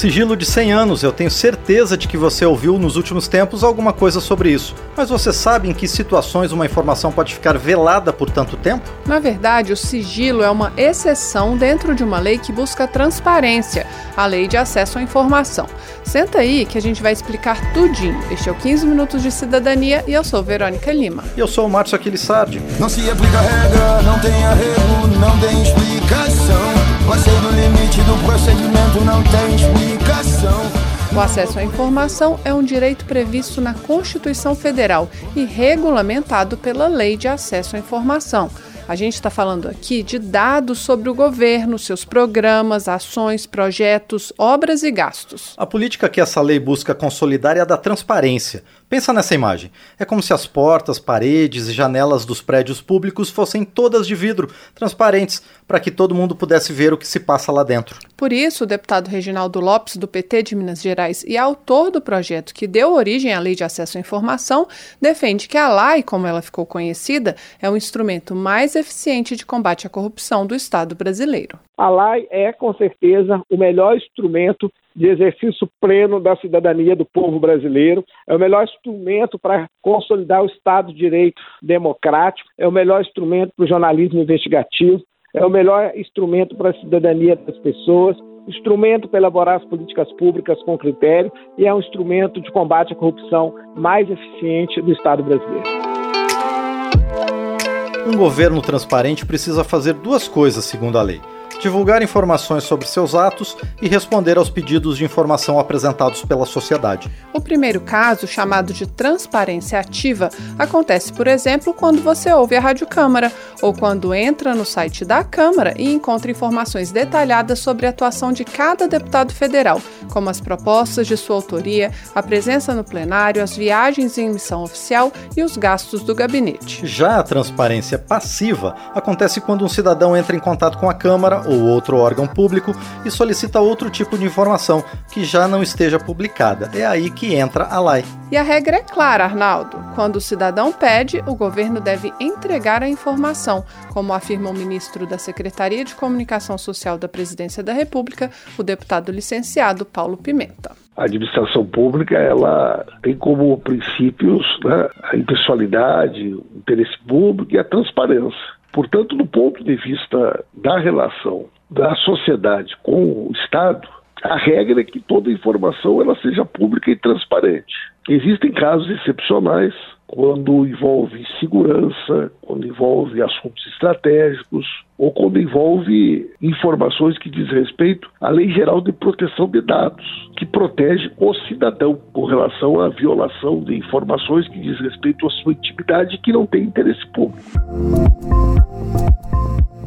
Sigilo de 100 anos, eu tenho certeza de que você ouviu nos últimos tempos alguma coisa sobre isso. Mas você sabe em que situações uma informação pode ficar velada por tanto tempo? Na verdade, o sigilo é uma exceção dentro de uma lei que busca transparência, a Lei de Acesso à Informação. Senta aí que a gente vai explicar tudinho. Este é o 15 Minutos de Cidadania e eu sou Verônica Lima. E eu sou o Márcio Aquilissardi. Não se aplica regra, não tem arrego, não tem explicação. Passei no limite do procedimento, não tem explicação. O acesso à informação é um direito previsto na Constituição Federal e regulamentado pela Lei de Acesso à Informação. A gente está falando aqui de dados sobre o governo, seus programas, ações, projetos, obras e gastos. A política que essa lei busca consolidar é a da transparência. Pensa nessa imagem. É como se as portas, paredes e janelas dos prédios públicos fossem todas de vidro, transparentes, para que todo mundo pudesse ver o que se passa lá dentro. Por isso, o deputado Reginaldo Lopes, do PT de Minas Gerais e autor do projeto que deu origem à Lei de Acesso à Informação, defende que a LAI, como ela ficou conhecida, é o instrumento mais eficiente de combate à corrupção do Estado brasileiro. A lei é, com certeza, o melhor instrumento de exercício pleno da cidadania do povo brasileiro, é o melhor instrumento para consolidar o Estado de Direito democrático, é o melhor instrumento para o jornalismo investigativo, é o melhor instrumento para a cidadania das pessoas, instrumento para elaborar as políticas públicas com critério. E é um instrumento de combate à corrupção mais eficiente do Estado brasileiro. Um governo transparente precisa fazer duas coisas, segundo a lei: divulgar informações sobre seus atos e responder aos pedidos de informação apresentados pela sociedade. O primeiro caso, chamado de transparência ativa, acontece, por exemplo, quando você ouve a Rádio Câmara ou quando entra no site da Câmara e encontra informações detalhadas sobre a atuação de cada deputado federal, como as propostas de sua autoria, a presença no plenário, as viagens em missão oficial e os gastos do gabinete. Já a transparência passiva acontece quando um cidadão entra em contato com a Câmara ou outro órgão público e solicita outro tipo de informação que já não esteja publicada. É aí que entra a lei. E a regra é clara, Arnaldo. Quando o cidadão pede, o governo deve entregar a informação, como afirma o ministro da Secretaria de Comunicação Social da Presidência da República, o deputado licenciado Paulo Pimenta. A administração pública ela tem como princípios né, a impessoalidade, o interesse público e a transparência. Portanto, do ponto de vista da relação da sociedade com o Estado, a regra é que toda informação ela seja pública e transparente. Existem casos excepcionais quando envolve segurança, quando envolve assuntos estratégicos ou quando envolve informações que diz respeito à Lei Geral de Proteção de Dados, que protege o cidadão com relação à violação de informações que diz respeito à sua intimidade que não tem interesse público.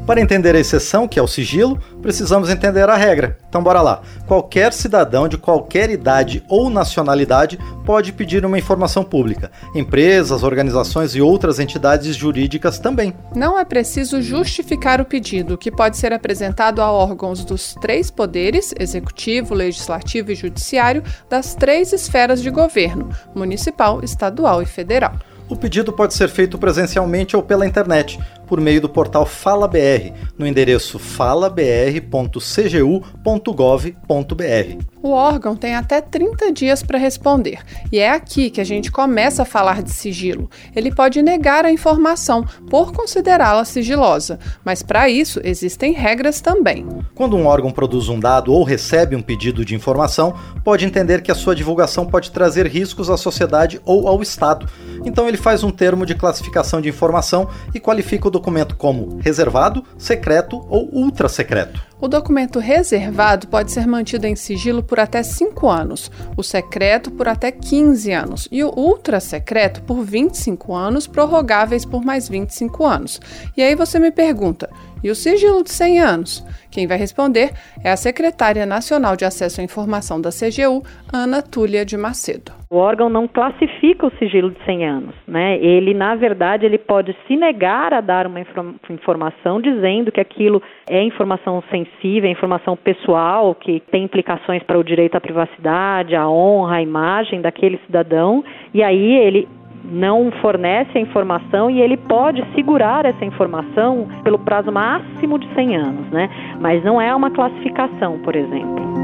Para entender a exceção, que é o sigilo, precisamos entender a regra. Então bora lá. Qualquer cidadão de qualquer idade ou nacionalidade pode pedir uma informação pública. Empresas, organizações e outras entidades jurídicas também. Não é preciso justificar o pedido, que pode ser apresentado a órgãos dos três poderes executivo, legislativo e judiciário das três esferas de governo: municipal, estadual e federal. O pedido pode ser feito presencialmente ou pela internet, por meio do portal FalaBR, no endereço falabr.cgu.gov.br. O órgão tem até 30 dias para responder, e é aqui que a gente começa a falar de sigilo. Ele pode negar a informação por considerá-la sigilosa, mas para isso existem regras também. Quando um órgão produz um dado ou recebe um pedido de informação, pode entender que a sua divulgação pode trazer riscos à sociedade ou ao Estado. Então ele faz um termo de classificação de informação e qualifica o documento como reservado, secreto ou ultra secreto. O documento reservado pode ser mantido em sigilo por até 5 anos, o secreto por até 15 anos e o ultra secreto por 25 anos, prorrogáveis por mais 25 anos. E aí você me pergunta: E o sigilo de 100 anos? Quem vai responder é a secretária nacional de acesso à informação da CGU, Ana Túlia de Macedo. O órgão não classifica o sigilo de 100 anos, né? Ele, na verdade, ele pode se negar a dar uma informação dizendo que aquilo é informação sensível, é informação pessoal, que tem implicações para o direito à privacidade, à honra, à imagem daquele cidadão, e aí ele não fornece a informação e ele pode segurar essa informação pelo prazo máximo de 100 anos, né? Mas não é uma classificação, por exemplo.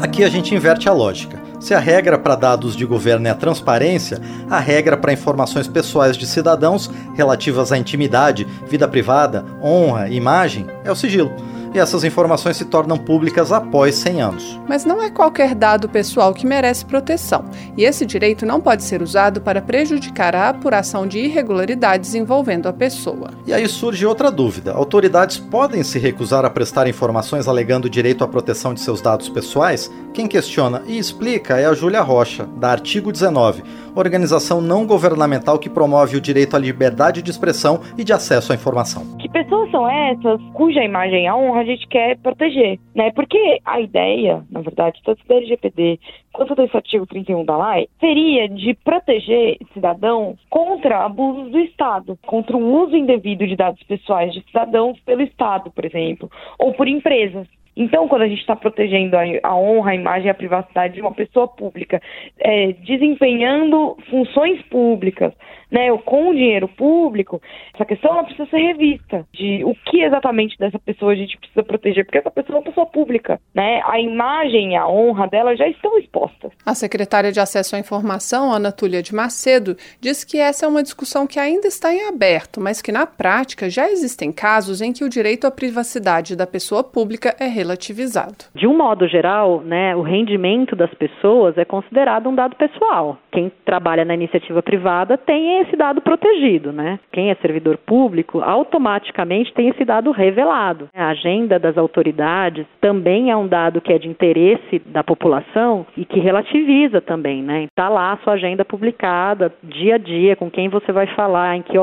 Aqui a gente inverte a lógica. Se a regra para dados de governo é a transparência, a regra para informações pessoais de cidadãos relativas à intimidade, vida privada, honra imagem é o sigilo e essas informações se tornam públicas após 100 anos. Mas não é qualquer dado pessoal que merece proteção, e esse direito não pode ser usado para prejudicar a apuração de irregularidades envolvendo a pessoa. E aí surge outra dúvida: autoridades podem se recusar a prestar informações alegando direito à proteção de seus dados pessoais? Quem questiona e explica é a Júlia Rocha, da Artigo 19 organização não governamental que promove o direito à liberdade de expressão e de acesso à informação. Que pessoas são essas cuja imagem e a honra a gente quer proteger, né? Porque a ideia, na verdade, tanto do LGPD quanto desse artigo 31 da lei, seria de proteger cidadãos contra abusos do Estado, contra o uso indevido de dados pessoais de cidadãos pelo Estado, por exemplo, ou por empresas. Então, quando a gente está protegendo a, a, honra, a imagem e a privacidade de uma pessoa pública, é, desempenhando funções públicas, né, com o dinheiro público, essa questão ela precisa ser revista de o que exatamente dessa pessoa a gente precisa proteger, porque essa pessoa é uma pessoa pública, né? A imagem e a honra dela já estão expostas. A secretária de Acesso à Informação, Ana Túlia de Macedo, diz que essa é uma discussão que ainda está em aberto, mas que na prática já existem casos em que o direito à privacidade da pessoa pública é relativizado. De um modo geral, né, o rendimento das pessoas é considerado um dado pessoal. Quem trabalha na iniciativa privada tem esse dado protegido, né? Quem é servidor público automaticamente tem esse dado revelado. A agenda das autoridades também é um dado que é de interesse da população e que relativiza também, né? Está lá a sua agenda publicada dia a dia, com quem você vai falar, em que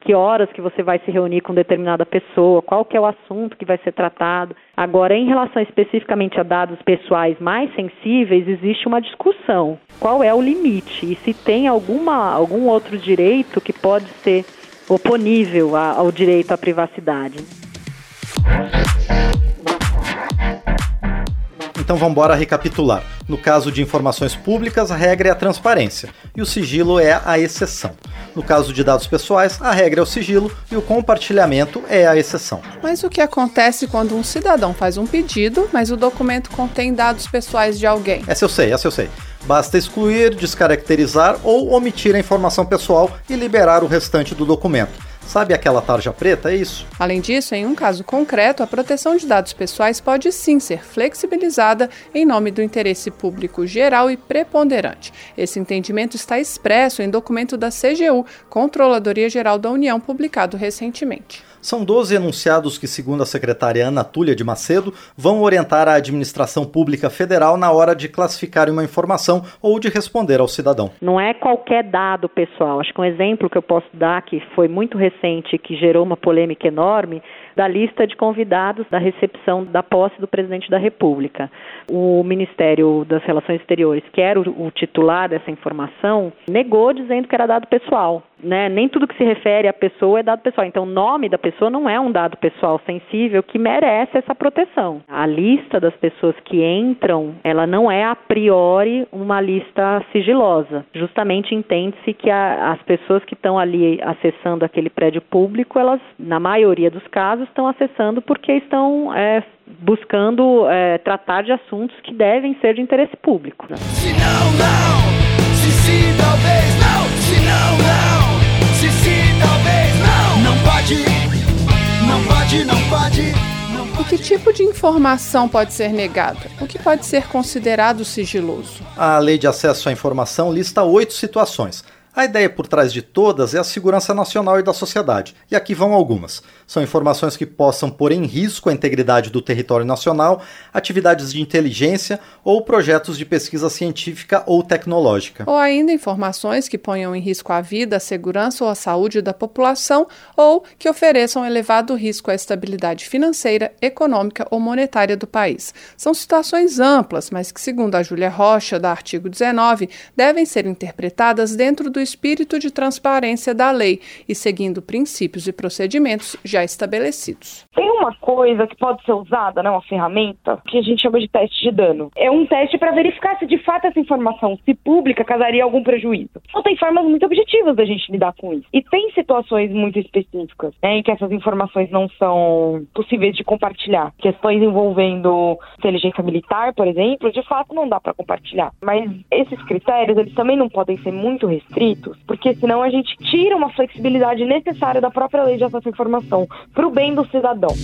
que horas que você vai se reunir com determinada pessoa, qual que é o assunto que vai ser tratado. Agora, em relação especificamente a dados pessoais mais sensíveis, existe uma discussão. Qual é o limite? E se tem alguma, algum outro direito que pode ser oponível ao direito à privacidade? Então vamos embora recapitular. No caso de informações públicas, a regra é a transparência e o sigilo é a exceção. No caso de dados pessoais, a regra é o sigilo e o compartilhamento é a exceção. Mas o que acontece quando um cidadão faz um pedido, mas o documento contém dados pessoais de alguém? Essa eu sei, essa eu sei. Basta excluir, descaracterizar ou omitir a informação pessoal e liberar o restante do documento. Sabe aquela tarja preta? É isso. Além disso, em um caso concreto, a proteção de dados pessoais pode sim ser flexibilizada em nome do interesse público geral e preponderante. Esse entendimento está expresso em documento da CGU, Controladoria Geral da União, publicado recentemente. São 12 enunciados que, segundo a secretária Ana Túlia de Macedo, vão orientar a administração pública federal na hora de classificar uma informação ou de responder ao cidadão. Não é qualquer dado pessoal. Acho que um exemplo que eu posso dar, que foi muito recente, que gerou uma polêmica enorme, da lista de convidados da recepção da posse do presidente da República. O Ministério das Relações Exteriores, que era o, titular dessa informação, negou dizendo que era dado pessoal. Né? Nem tudo que se refere à pessoa é dado pessoal. Então, o nome da pessoa não é um dado pessoal sensível que merece essa proteção. A lista das pessoas que entram, ela não é a priori uma lista sigilosa. Justamente entende-se que a, as pessoas que estão ali acessando aquele prédio público, elas, na maioria dos casos, estão acessando porque estão é, buscando é, tratar de assuntos que devem ser de interesse público. Né? Se não, não, se sim, talvez não, se não, não, se sim, talvez não, não pode, não pode, não pode. E que tipo de informação pode ser negada? O que pode ser considerado sigiloso? A Lei de Acesso à Informação lista oito situações A ideia por trás de todas é a segurança nacional e da sociedade, e aqui vão algumas. São informações que possam pôr em risco a integridade do território nacional, atividades de inteligência ou projetos de pesquisa científica ou tecnológica. Ou ainda informações que ponham em risco a vida, a segurança ou a saúde da população ou que ofereçam elevado risco à estabilidade financeira, econômica ou monetária do país. São situações amplas, mas que, segundo a Júlia Rocha, da artigo 19, devem ser interpretadas dentro do espírito de transparência da lei e seguindo princípios e procedimentos já estabelecidos. Tem uma coisa que pode ser usada, né, uma ferramenta, que a gente chama de teste de dano. É um teste para verificar se de fato essa informação, se pública, causaria algum prejuízo. Então tem formas muito objetivas da gente lidar com isso. E tem situações muito específicas né, em que essas informações não são possíveis de compartilhar. Questões envolvendo inteligência militar, por exemplo, de fato não dá para compartilhar. Mas esses critérios, eles também não podem ser muito restritos porque senão a gente tira uma flexibilidade necessária da própria lei de acesso à informação para o bem do cidadão.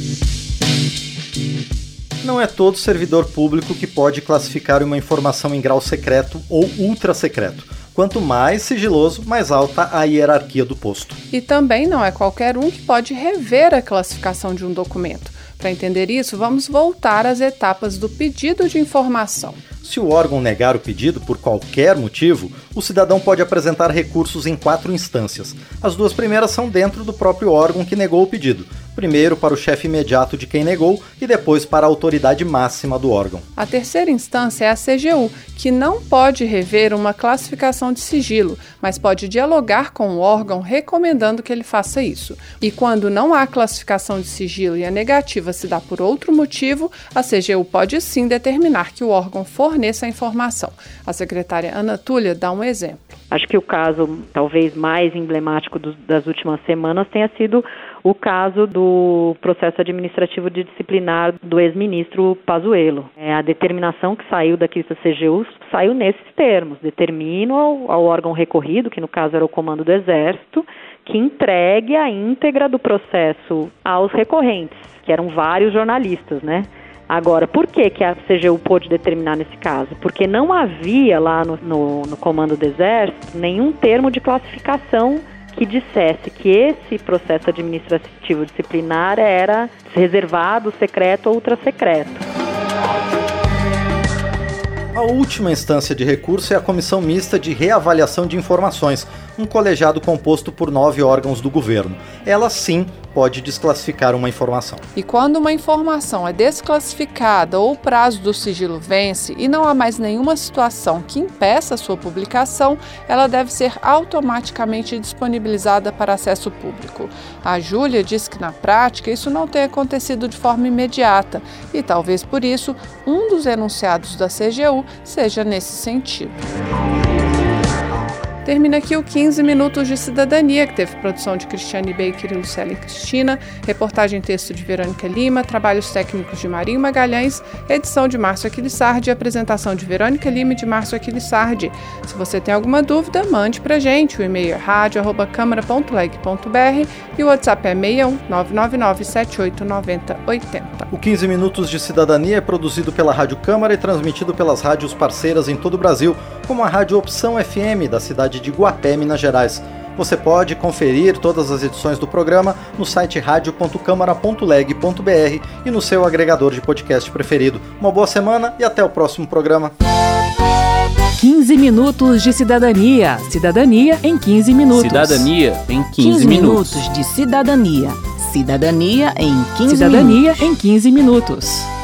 Não é todo servidor público que pode classificar uma informação em grau secreto ou ultra secreto. Quanto mais sigiloso, mais alta a hierarquia do posto. E também não é qualquer um que pode rever a classificação de um documento. Para entender isso, vamos voltar às etapas do pedido de informação. Se o órgão negar o pedido por qualquer motivo, o cidadão pode apresentar recursos em quatro instâncias. As duas primeiras são dentro do próprio órgão que negou o pedido, primeiro para o chefe imediato de quem negou e depois para a autoridade máxima do órgão. A terceira instância é a CGU, que não pode rever uma classificação de sigilo, mas pode dialogar com o órgão recomendando que ele faça isso. E quando não há classificação de sigilo e a negativa se dá por outro motivo, a CGU pode sim determinar que o órgão forneça a informação. A secretária Ana Túlia dá um exemplo. Acho que o caso talvez mais emblemático do, das últimas semanas tenha sido o caso do processo administrativo de disciplinar do ex-ministro Pazuello. É, a determinação que saiu daqui da CGU saiu nesses termos. Determina ao, ao órgão recorrido, que no caso era o Comando do Exército, que entregue a íntegra do processo aos recorrentes, que eram vários jornalistas, né? Agora, por que, que a CGU pôde determinar nesse caso? Porque não havia lá no, no, no comando do Exército nenhum termo de classificação que dissesse que esse processo administrativo disciplinar era reservado, secreto ou ultra secreto. A última instância de recurso é a Comissão Mista de Reavaliação de Informações, um colegiado composto por nove órgãos do governo. Ela sim pode desclassificar uma informação. E quando uma informação é desclassificada ou o prazo do sigilo vence e não há mais nenhuma situação que impeça sua publicação, ela deve ser automaticamente disponibilizada para acesso público. A Júlia diz que na prática isso não tem acontecido de forma imediata e talvez por isso um dos enunciados da CGU seja nesse sentido. Termina aqui o 15 Minutos de Cidadania, que teve produção de Cristiane Baker e Lucélia Cristina, reportagem texto de Verônica Lima, trabalhos técnicos de Marinho Magalhães, edição de Márcio Aquilissardi e apresentação de Verônica Lima e de Márcio Aquilissardi. Se você tem alguma dúvida, mande pra gente. O e-mail é rádio.câmara.leg.br e o WhatsApp é 61 999 789080. O 15 Minutos de Cidadania é produzido pela Rádio Câmara e transmitido pelas rádios parceiras em todo o Brasil, como a Rádio Opção FM da cidade cidade de Guapé, Minas Gerais. Você pode conferir todas as edições do programa no site radio.câmara.leg.br e no seu agregador de podcast preferido. Uma boa semana e até o próximo programa. 15 minutos de cidadania. Cidadania em 15 minutos. Cidadania em 15, 15 minutos. minutos de cidadania. Cidadania em 15 Cidadania minutos. em 15 minutos.